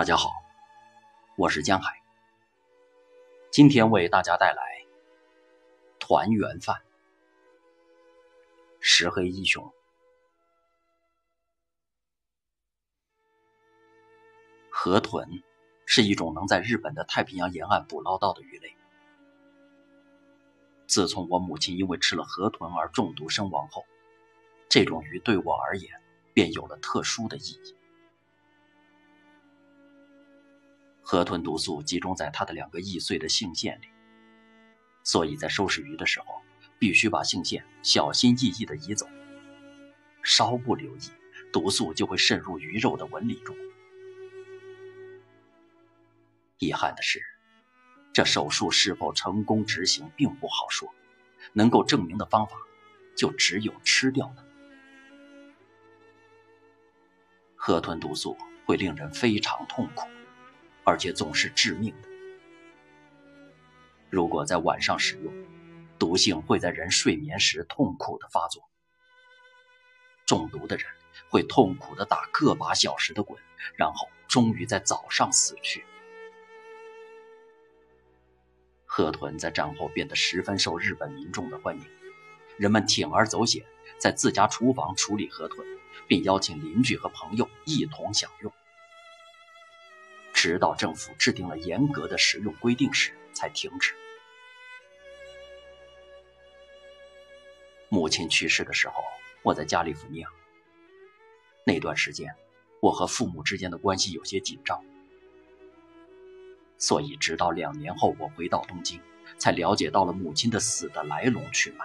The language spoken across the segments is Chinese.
大家好，我是江海。今天为大家带来团圆饭。石黑一雄，河豚是一种能在日本的太平洋沿岸捕捞到的鱼类。自从我母亲因为吃了河豚而中毒身亡后，这种鱼对我而言便有了特殊的意义。河豚毒素集中在它的两个易碎的性腺里，所以在收拾鱼的时候，必须把性腺小心翼翼地移走。稍不留意，毒素就会渗入鱼肉的纹理中。遗憾的是，这手术是否成功执行并不好说，能够证明的方法就只有吃掉了。河豚毒素会令人非常痛苦。而且总是致命的。如果在晚上使用，毒性会在人睡眠时痛苦的发作。中毒的人会痛苦的打个把小时的滚，然后终于在早上死去。河豚在战后变得十分受日本民众的欢迎，人们铤而走险，在自家厨房处理河豚，并邀请邻居和朋友一同享用。直到政府制定了严格的食用规定时，才停止。母亲去世的时候，我在加利福尼亚。那段时间，我和父母之间的关系有些紧张，所以直到两年后我回到东京，才了解到了母亲的死的来龙去脉。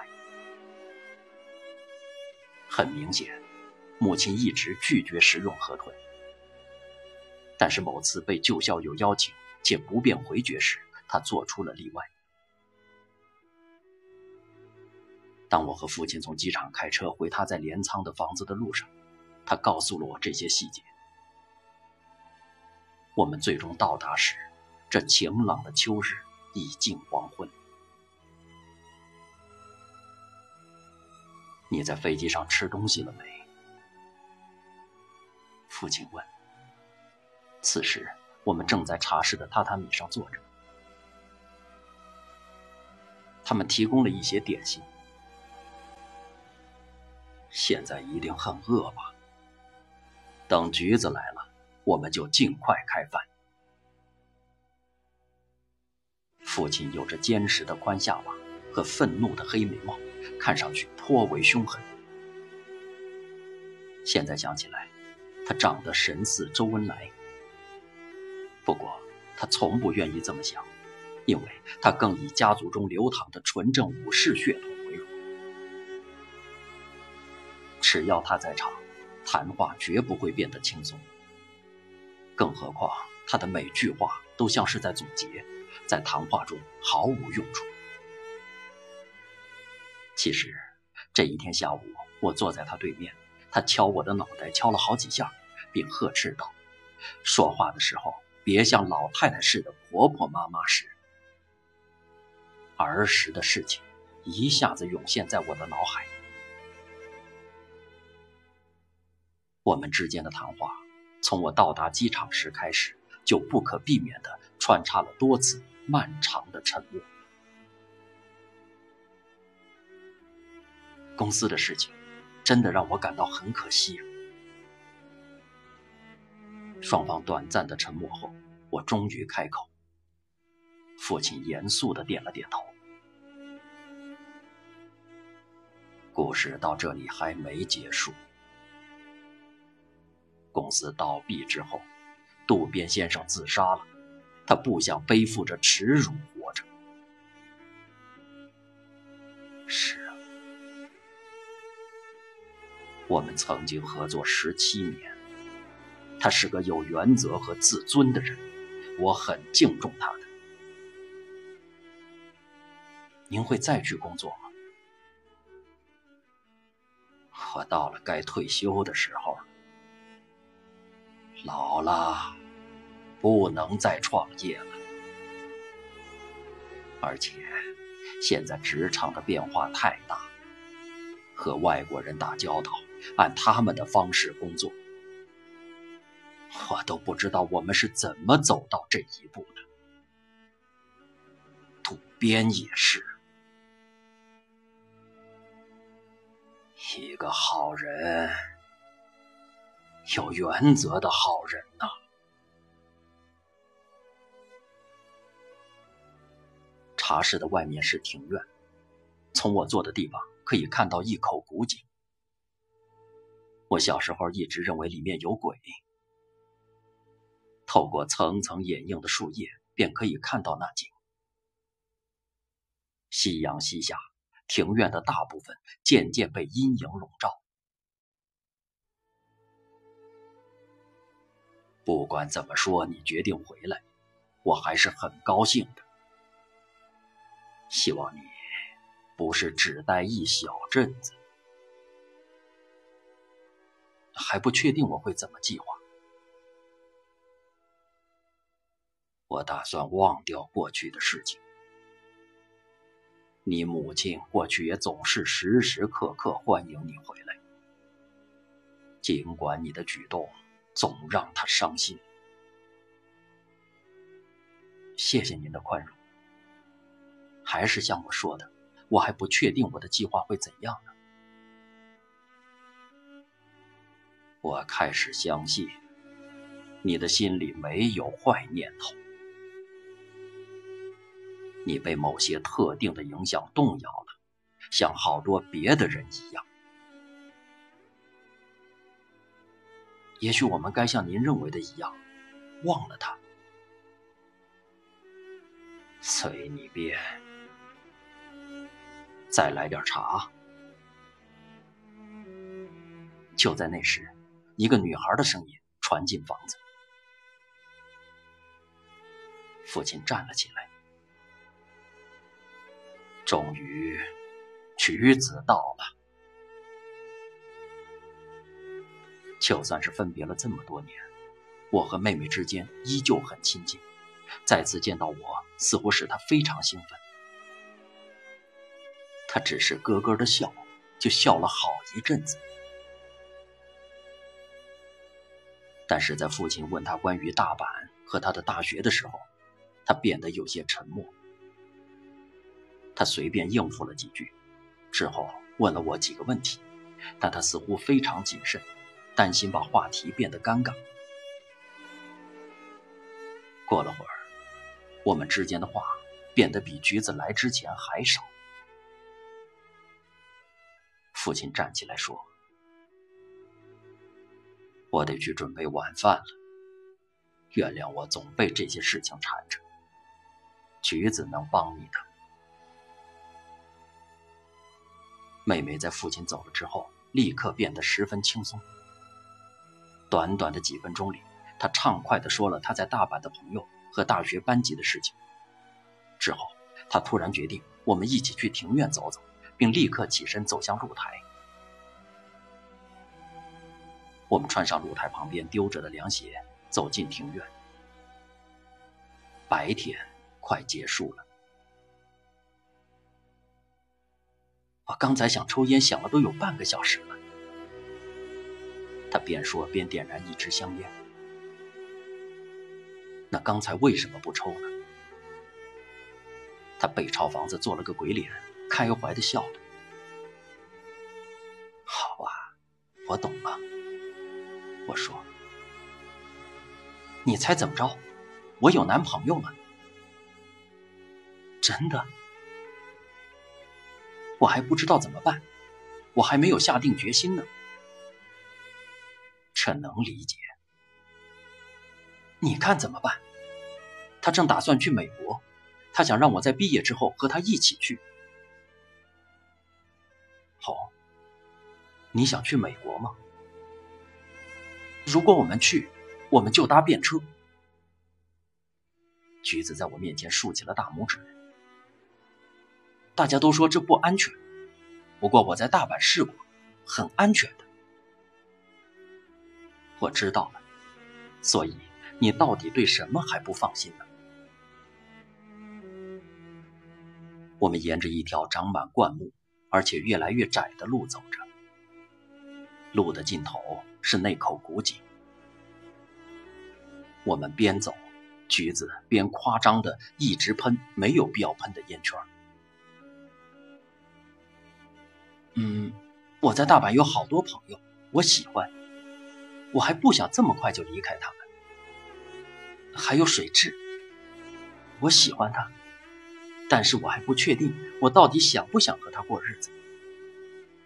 很明显，母亲一直拒绝食用河豚。但是某次被旧校友邀请且不便回绝时，他做出了例外。当我和父亲从机场开车回他在镰仓的房子的路上，他告诉了我这些细节。我们最终到达时，这晴朗的秋日已近黄昏。你在飞机上吃东西了没？父亲问。此时，我们正在茶室的榻榻米上坐着。他们提供了一些点心。现在一定很饿吧？等橘子来了，我们就尽快开饭。父亲有着坚实的宽下巴和愤怒的黑眉毛，看上去颇为凶狠。现在想起来，他长得神似周恩来。不过，他从不愿意这么想，因为他更以家族中流淌的纯正武士血统为荣。只要他在场，谈话绝不会变得轻松。更何况，他的每句话都像是在总结，在谈话中毫无用处。其实，这一天下午，我坐在他对面，他敲我的脑袋，敲了好几下，并呵斥道：“说话的时候。”别像老太太似的婆婆妈妈似的。儿时的事情一下子涌现在我的脑海。我们之间的谈话，从我到达机场时开始，就不可避免的穿插了多次漫长的沉默。公司的事情，真的让我感到很可惜。双方短暂的沉默后，我终于开口。父亲严肃的点了点头。故事到这里还没结束。公司倒闭之后，渡边先生自杀了。他不想背负着耻辱活着。是啊，我们曾经合作十七年。他是个有原则和自尊的人，我很敬重他的。您会再去工作吗？我到了该退休的时候了，老了，不能再创业了。而且，现在职场的变化太大，和外国人打交道，按他们的方式工作。我都不知道我们是怎么走到这一步的。渡边也是一个好人，有原则的好人呐。茶室的外面是庭院，从我坐的地方可以看到一口古井。我小时候一直认为里面有鬼。透过层层掩映的树叶，便可以看到那景。夕阳西下，庭院的大部分渐渐被阴影笼罩。不管怎么说，你决定回来，我还是很高兴的。希望你不是只待一小阵子，还不确定我会怎么计划。我打算忘掉过去的事情。你母亲过去也总是时时刻刻欢迎你回来，尽管你的举动总让她伤心。谢谢您的宽容。还是像我说的，我还不确定我的计划会怎样呢。我开始相信，你的心里没有坏念头。你被某些特定的影响动摇了，像好多别的人一样。也许我们该像您认为的一样，忘了他。随你便。再来点茶。就在那时，一个女孩的声音传进房子。父亲站了起来。终于，橘子到了。就算是分别了这么多年，我和妹妹之间依旧很亲近。再次见到我，似乎使她非常兴奋。她只是咯咯的笑，就笑了好一阵子。但是在父亲问他关于大阪和他的大学的时候，他变得有些沉默。他随便应付了几句，之后问了我几个问题，但他似乎非常谨慎，担心把话题变得尴尬。过了会儿，我们之间的话变得比橘子来之前还少。父亲站起来说：“我得去准备晚饭了，原谅我总被这些事情缠着。橘子能帮你的。”妹妹在父亲走了之后，立刻变得十分轻松。短短的几分钟里，她畅快地说了她在大阪的朋友和大学班级的事情。之后，她突然决定我们一起去庭院走走，并立刻起身走向露台。我们穿上露台旁边丢着的凉鞋，走进庭院。白天快结束了。我刚才想抽烟，想了都有半个小时了。他边说边点燃一支香烟。那刚才为什么不抽呢？他背朝房子做了个鬼脸，开怀的笑着。好啊，我懂了。我说：“你猜怎么着？我有男朋友了。”真的。我还不知道怎么办，我还没有下定决心呢。这能理解。你看怎么办？他正打算去美国，他想让我在毕业之后和他一起去。好，你想去美国吗？如果我们去，我们就搭便车。橘子在我面前竖起了大拇指。大家都说这不安全，不过我在大阪试过，很安全的。我知道了，所以你到底对什么还不放心呢？我们沿着一条长满灌木，而且越来越窄的路走着，路的尽头是那口古井。我们边走，橘子边夸张的一直喷没有必要喷的烟圈。嗯，我在大阪有好多朋友，我喜欢，我还不想这么快就离开他们。还有水蛭，我喜欢他，但是我还不确定我到底想不想和他过日子，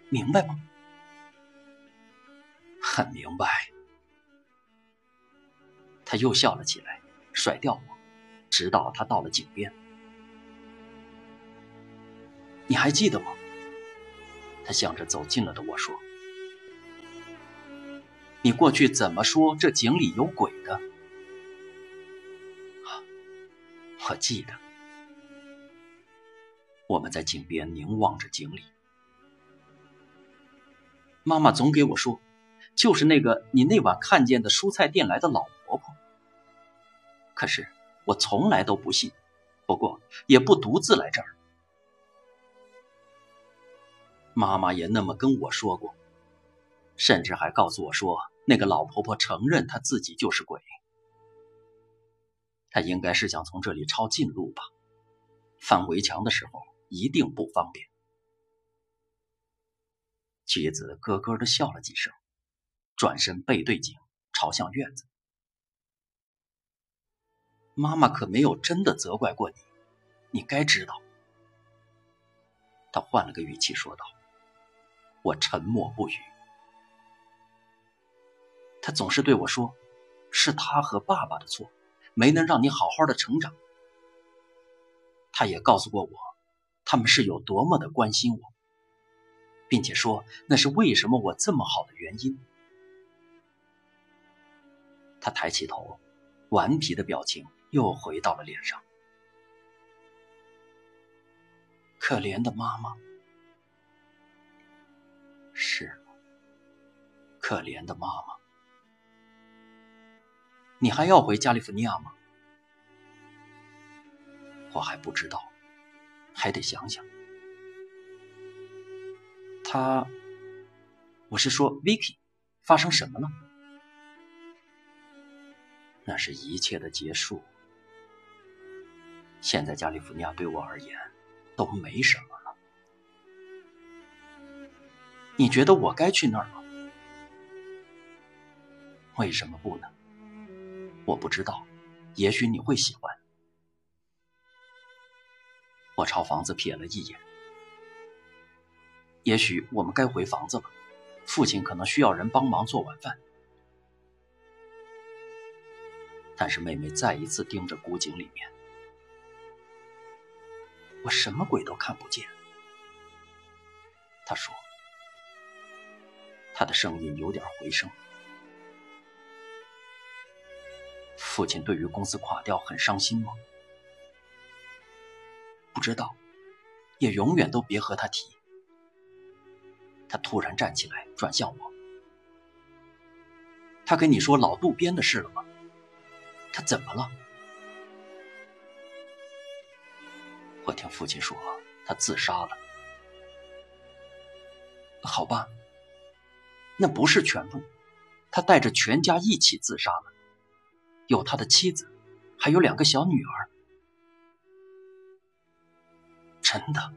明白吗？很明白。他又笑了起来，甩掉我，直到他到了井边。你还记得吗？他向着走近了的我说：“你过去怎么说这井里有鬼的？”我记得，我们在井边凝望着井里。妈妈总给我说，就是那个你那晚看见的蔬菜店来的老婆婆。可是我从来都不信，不过也不独自来这儿。妈妈也那么跟我说过，甚至还告诉我说，那个老婆婆承认她自己就是鬼。她应该是想从这里抄近路吧，翻围墙的时候一定不方便。妻子咯咯的笑了几声，转身背对井，朝向院子。妈妈可没有真的责怪过你，你该知道。他换了个语气说道。我沉默不语。他总是对我说：“是他和爸爸的错，没能让你好好的成长。”他也告诉过我，他们是有多么的关心我，并且说那是为什么我这么好的原因。他抬起头，顽皮的表情。又回到了脸上。可怜的妈妈，是吗可怜的妈妈。你还要回加利福尼亚吗？我还不知道，还得想想。他，我是说，Vicky，发生什么了？那是一切的结束。现在加利福尼亚对我而言都没什么你觉得我该去那儿吗？为什么不呢？我不知道，也许你会喜欢。我朝房子瞥了一眼。也许我们该回房子了，父亲可能需要人帮忙做晚饭。但是妹妹再一次盯着古井里面。我什么鬼都看不见，她说。他的声音有点回声。父亲对于公司垮掉很伤心吗？不知道，也永远都别和他提。他突然站起来，转向我。他跟你说老渡边的事了吗？他怎么了？我听父亲说，他自杀了。好吧，那不是全部，他带着全家一起自杀了，有他的妻子，还有两个小女儿。真的，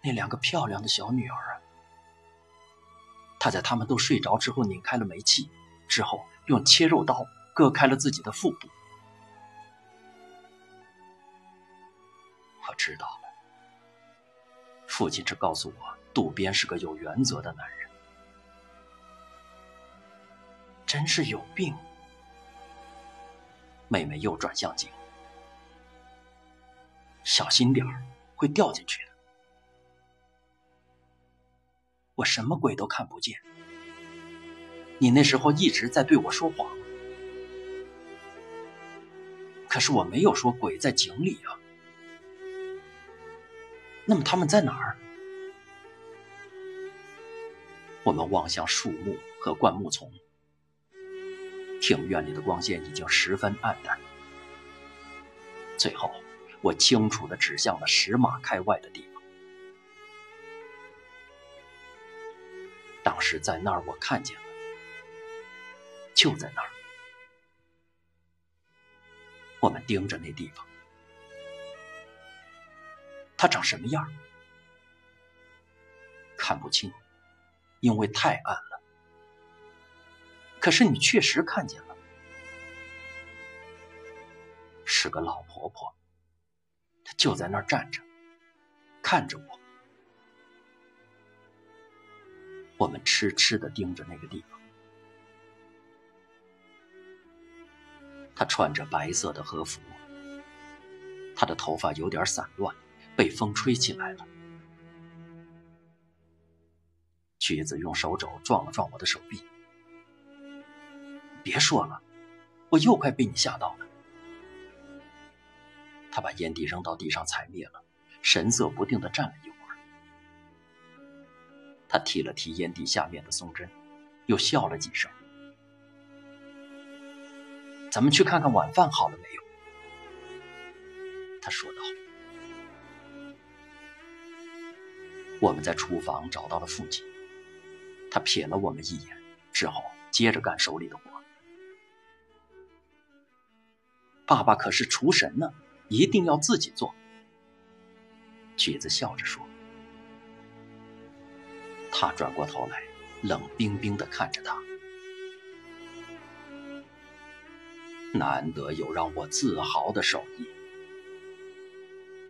那两个漂亮的小女儿啊，他在他们都睡着之后拧开了煤气，之后用切肉刀割开了自己的腹部。我知道了，父亲只告诉我，渡边是个有原则的男人。真是有病。妹妹又转向井，小心点儿，会掉进去的。我什么鬼都看不见。你那时候一直在对我说谎，可是我没有说鬼在井里啊。那么他们在哪儿？我们望向树木和灌木丛，庭院里的光线已经十分暗淡。最后，我清楚的指向了十码开外的地方。当时在那儿，我看见了就在那儿。我们盯着那地方，它长什么样？看不清，因为太暗了。可是你确实看见了，是个老婆婆，她就在那儿站着，看着我。我们痴痴的盯着那个地方。她穿着白色的和服，她的头发有点散乱，被风吹起来了。橘子用手肘撞了撞我的手臂。别说了，我又快被你吓到了。他把烟蒂扔到地上踩灭了，神色不定的站了一会儿。他踢了踢烟蒂下面的松针，又笑了几声。咱们去看看晚饭好了没有？他说道。我们在厨房找到了父亲，他瞥了我们一眼，之后接着干手里的活。爸爸可是厨神呢，一定要自己做。橘子笑着说。他转过头来，冷冰冰的看着他。难得有让我自豪的手艺。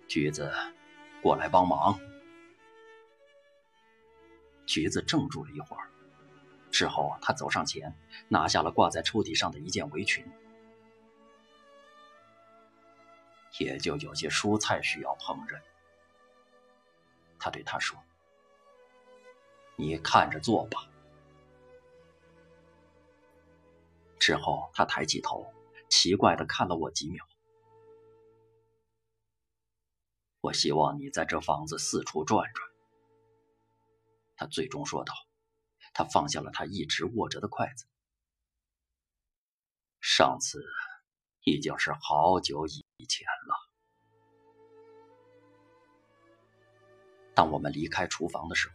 橘子，过来帮忙。橘子怔住了一会儿，之后他走上前，拿下了挂在抽屉上的一件围裙。也就有些蔬菜需要烹饪，他对他说：“你看着做吧。”之后，他抬起头，奇怪的看了我几秒。我希望你在这房子四处转转。”他最终说道。他放下了他一直握着的筷子。上次已经是好久以。前了。当我们离开厨房的时候，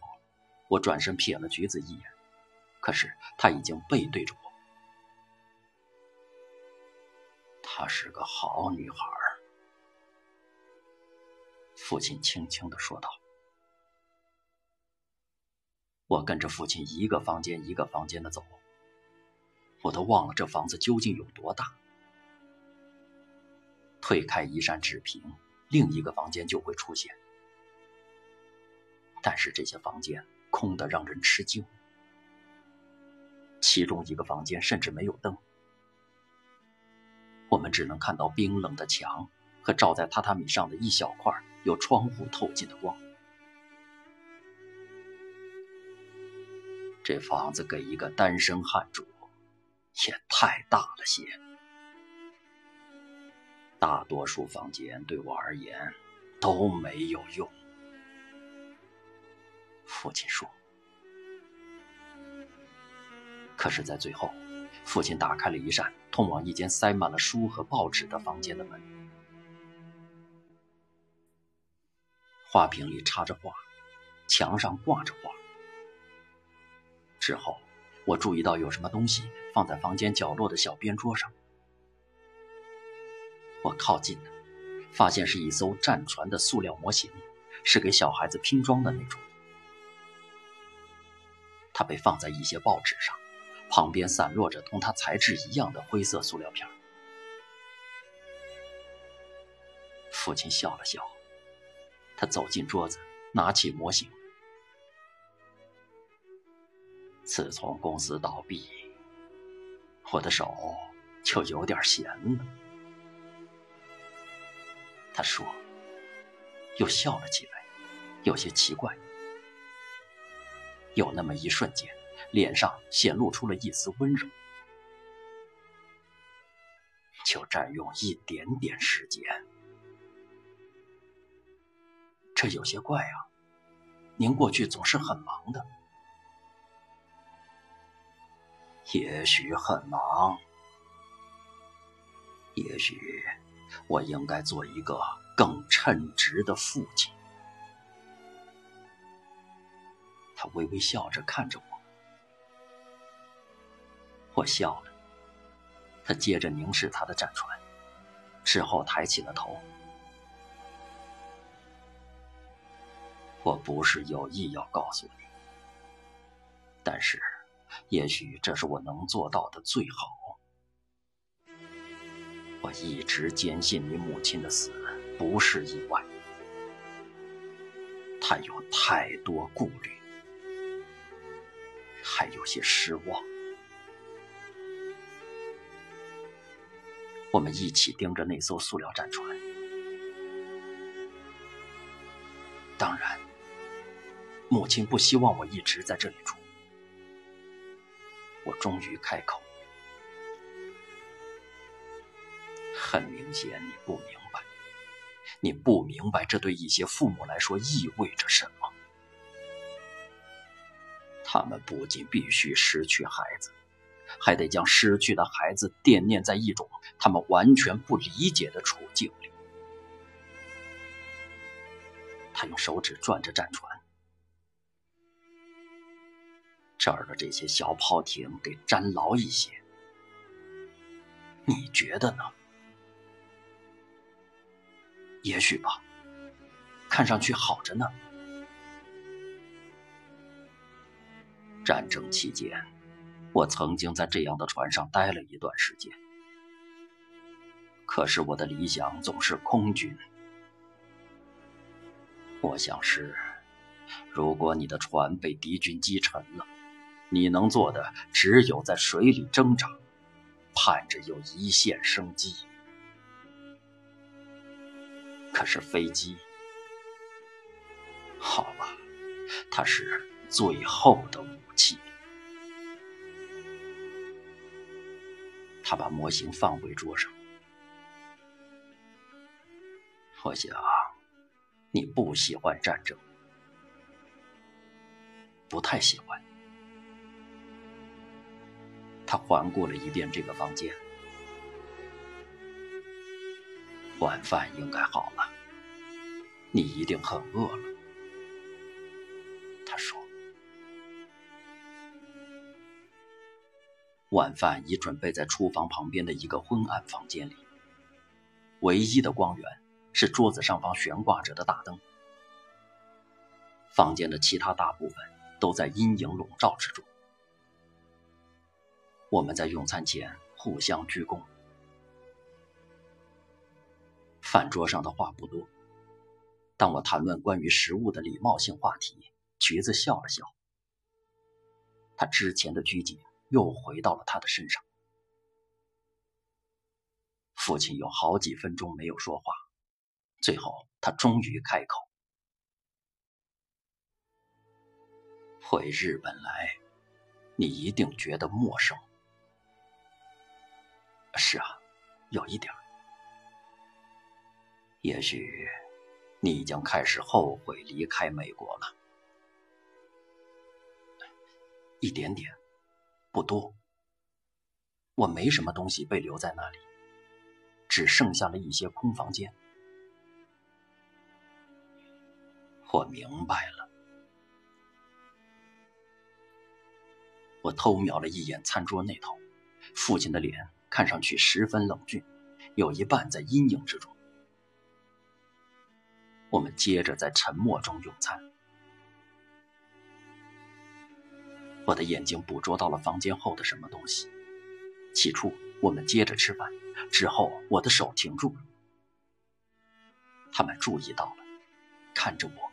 我转身瞥了橘子一眼，可是她已经背对着我。她是个好女孩，父亲轻轻的说道。我跟着父亲一个房间一个房间的走，我都忘了这房子究竟有多大。推开一扇纸屏，另一个房间就会出现。但是这些房间空得让人吃惊，其中一个房间甚至没有灯，我们只能看到冰冷的墙和照在榻榻米上的一小块有窗户透进的光。这房子给一个单身汉住，也太大了些。大多数房间对我而言都没有用，父亲说。可是，在最后，父亲打开了一扇通往一间塞满了书和报纸的房间的门。花瓶里插着画，墙上挂着画。之后，我注意到有什么东西放在房间角落的小边桌上。我靠近了，发现是一艘战船的塑料模型，是给小孩子拼装的那种。它被放在一些报纸上，旁边散落着同它材质一样的灰色塑料片。父亲笑了笑，他走进桌子，拿起模型。自从公司倒闭，我的手就有点闲了。他说，又笑了起来，有些奇怪。有那么一瞬间，脸上显露出了一丝温柔。就占用一点点时间，这有些怪啊！您过去总是很忙的，也许很忙，也许……我应该做一个更称职的父亲。他微微笑着看着我，我笑了，他接着凝视他的战船，之后抬起了头。我不是有意要告诉你，但是，也许这是我能做到的最好。我一直坚信你母亲的死不是意外，她有太多顾虑，还有些失望。我们一起盯着那艘塑料战船，当然。母亲不希望我一直在这里住。终于开口。很明显，你不明白，你不明白这对一些父母来说意味着什么。他们不仅必须失去孩子，还得将失去的孩子惦念在一种他们完全不理解的处境里。他用手指转着战船。这儿的这些小炮艇得粘牢一些，你觉得呢？也许吧，看上去好着呢。战争期间，我曾经在这样的船上待了一段时间，可是我的理想总是空军。我想是，如果你的船被敌军击沉了。你能做的只有在水里挣扎，盼着有一线生机。可是飞机，好吧，它是最后的武器。他把模型放回桌上。我想，你不喜欢战争，不太喜欢。他环顾了一遍这个房间，晚饭应该好了，你一定很饿了。他说：“晚饭已准备在厨房旁边的一个昏暗房间里，唯一的光源是桌子上方悬挂着的大灯。房间的其他大部分都在阴影笼罩之中。”我们在用餐前互相鞠躬。饭桌上的话不多。当我谈论关于食物的礼貌性话题，橘子笑了笑。他之前的拘谨又回到了他的身上。父亲有好几分钟没有说话，最后他终于开口：“回日本来，你一定觉得陌生。”是啊，有一点也许你已经开始后悔离开美国了，一点点，不多。我没什么东西被留在那里，只剩下了一些空房间。我明白了。我偷瞄了一眼餐桌那头，父亲的脸。看上去十分冷峻，有一半在阴影之中。我们接着在沉默中用餐。我的眼睛捕捉到了房间后的什么东西。起初，我们接着吃饭，之后我的手停住了。他们注意到了，看着我。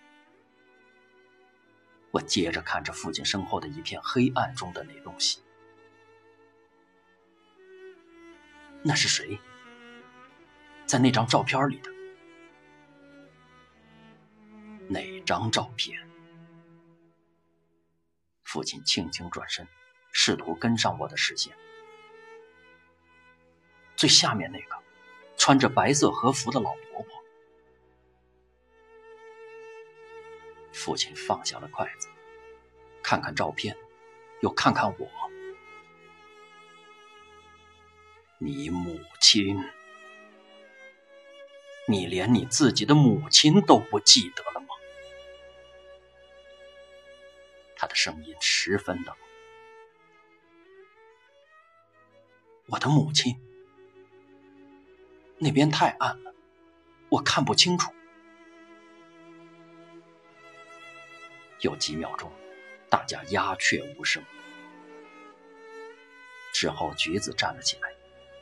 我接着看着父亲身后的一片黑暗中的那东西。那是谁？在那张照片里的哪张照片？父亲轻轻转身，试图跟上我的视线。最下面那个，穿着白色和服的老婆婆。父亲放下了筷子，看看照片，又看看我。你母亲，你连你自己的母亲都不记得了吗？他的声音十分冷。我的母亲。那边太暗了，我看不清楚。有几秒钟，大家鸦雀无声。之后，橘子站了起来，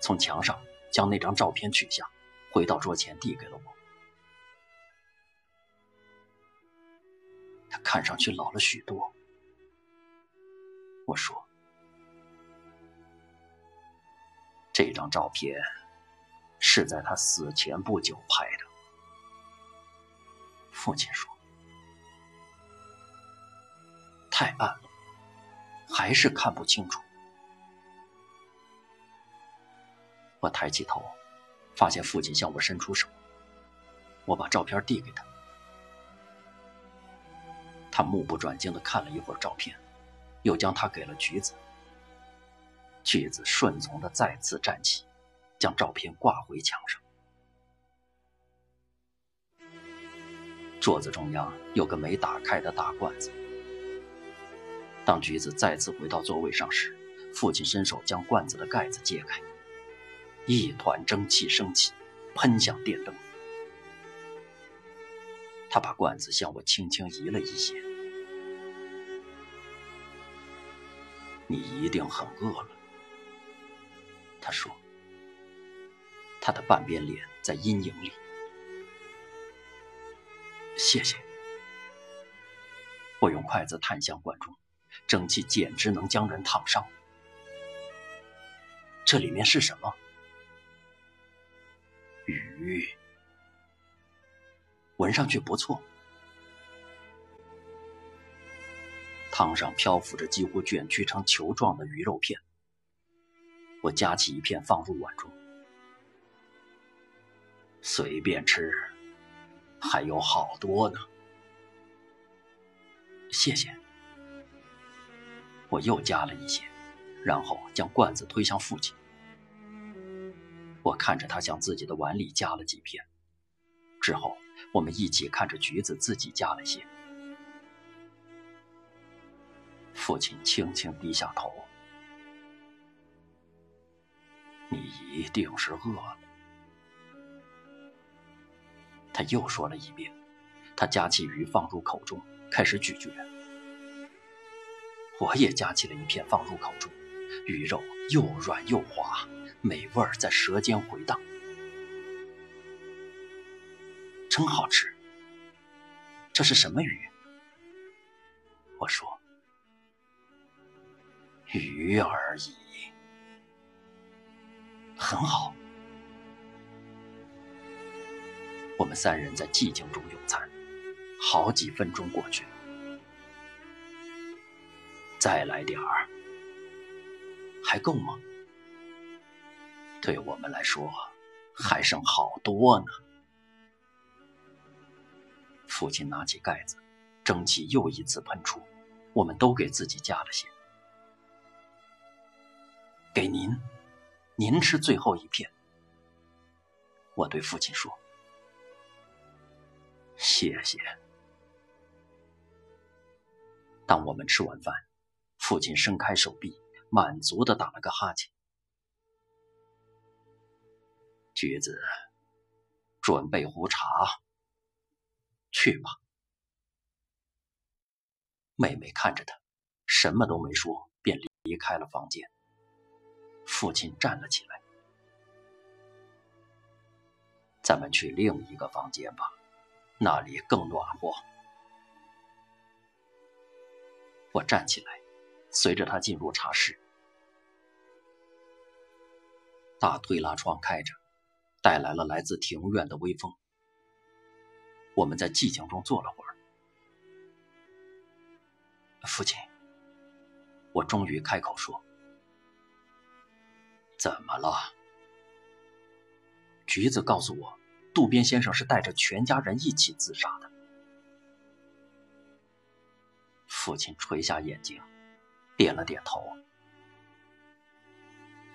从墙上将那张照片取下，回到桌前递给了我。他看上去老了许多。我说：“这张照片是在他死前不久拍的。”父亲说：“太暗了，还是看不清楚。”我抬起头，发现父亲向我伸出手。我把照片递给他，他目不转睛地看了一会儿照片，又将它给了橘子。橘子顺从地再次站起，将照片挂回墙上。桌子中央有个没打开的大罐子。当橘子再次回到座位上时，父亲伸手将罐子的盖子揭开。一团蒸汽升起，喷向电灯。他把罐子向我轻轻移了一些。你一定很饿了，他说。他的半边脸在阴影里。谢谢。我用筷子探向罐中，蒸汽简直能将人烫伤。这里面是什么？鱼，闻上去不错。汤上漂浮着几乎卷曲成球状的鱼肉片。我夹起一片放入碗中，随便吃，还有好多呢。谢谢。我又夹了一些，然后将罐子推向父亲。我看着他向自己的碗里加了几片，之后我们一起看着橘子自己加了些。父亲轻轻低下头：“你一定是饿了。”他又说了一遍，他夹起鱼放入口中，开始咀嚼。我也夹起了一片放入口中，鱼肉又软又滑。美味在舌尖回荡，真好吃。这是什么鱼？我说：“鱼而已。”很好。我们三人在寂静中用餐，好几分钟过去了。再来点儿，还够吗？对我们来说，还剩好多呢。父亲拿起盖子，蒸汽又一次喷出，我们都给自己加了些。给您，您吃最后一片。我对父亲说：“谢谢。”当我们吃完饭，父亲伸开手臂，满足的打了个哈欠。橘子，准备壶茶，去吧。妹妹看着他，什么都没说，便离开了房间。父亲站了起来，咱们去另一个房间吧，那里更暖和。我站起来，随着他进入茶室，大推拉窗开着。带来了来自庭院的微风。我们在寂静中坐了会儿。父亲，我终于开口说：“怎么了？”橘子告诉我，渡边先生是带着全家人一起自杀的。父亲垂下眼睛，点了点头。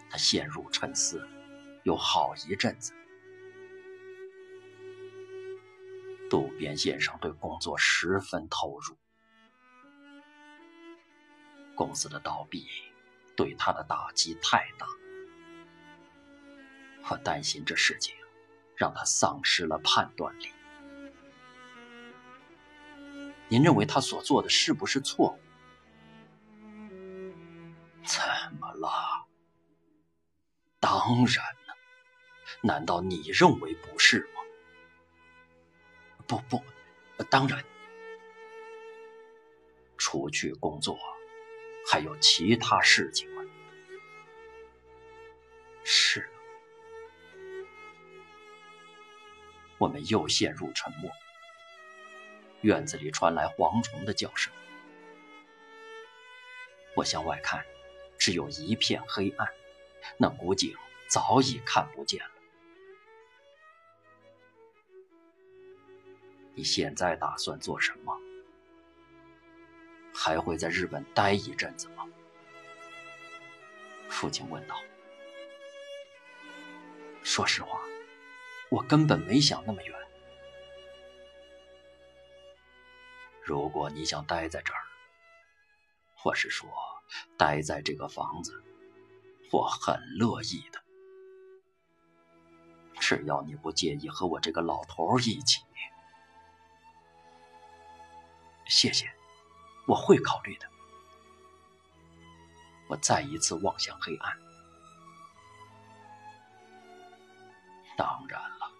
他陷入沉思，有好一阵子。渡边先生对工作十分投入，公司的倒闭对他的打击太大。我担心这事情让他丧失了判断力。您认为他所做的是不是错误？怎么了？当然了，难道你认为不是吗？不不，当然。除去工作，还有其他事情吗？是。我们又陷入沉默。院子里传来蝗虫的叫声。我向外看，只有一片黑暗，那古井早已看不见了。你现在打算做什么？还会在日本待一阵子吗？父亲问道。说实话，我根本没想那么远。如果你想待在这儿，或是说待在这个房子，我很乐意的。只要你不介意和我这个老头一起，谢谢，我会考虑的。我再一次望向黑暗。当然了，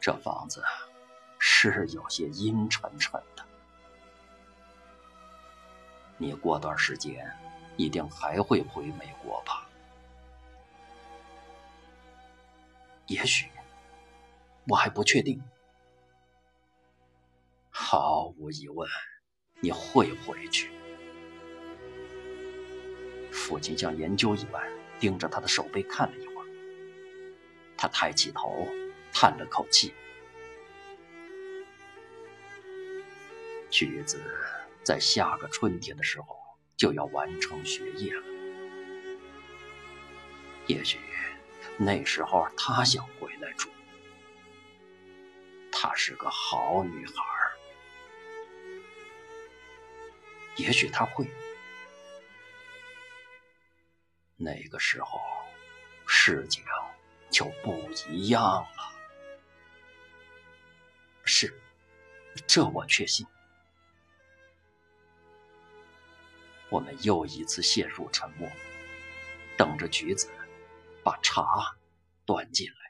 这房子。是有些阴沉沉的。你过段时间一定还会回美国吧？也许，我还不确定。毫无疑问，你会回去。父亲像研究一般盯着他的手背看了一会儿，他抬起头，叹了口气。橘子在下个春天的时候就要完成学业了，也许那时候她想回来住。她是个好女孩，也许他会。那个时候事情就不一样了。是，这我确信。我们又一次陷入沉默，等着橘子把茶端进来。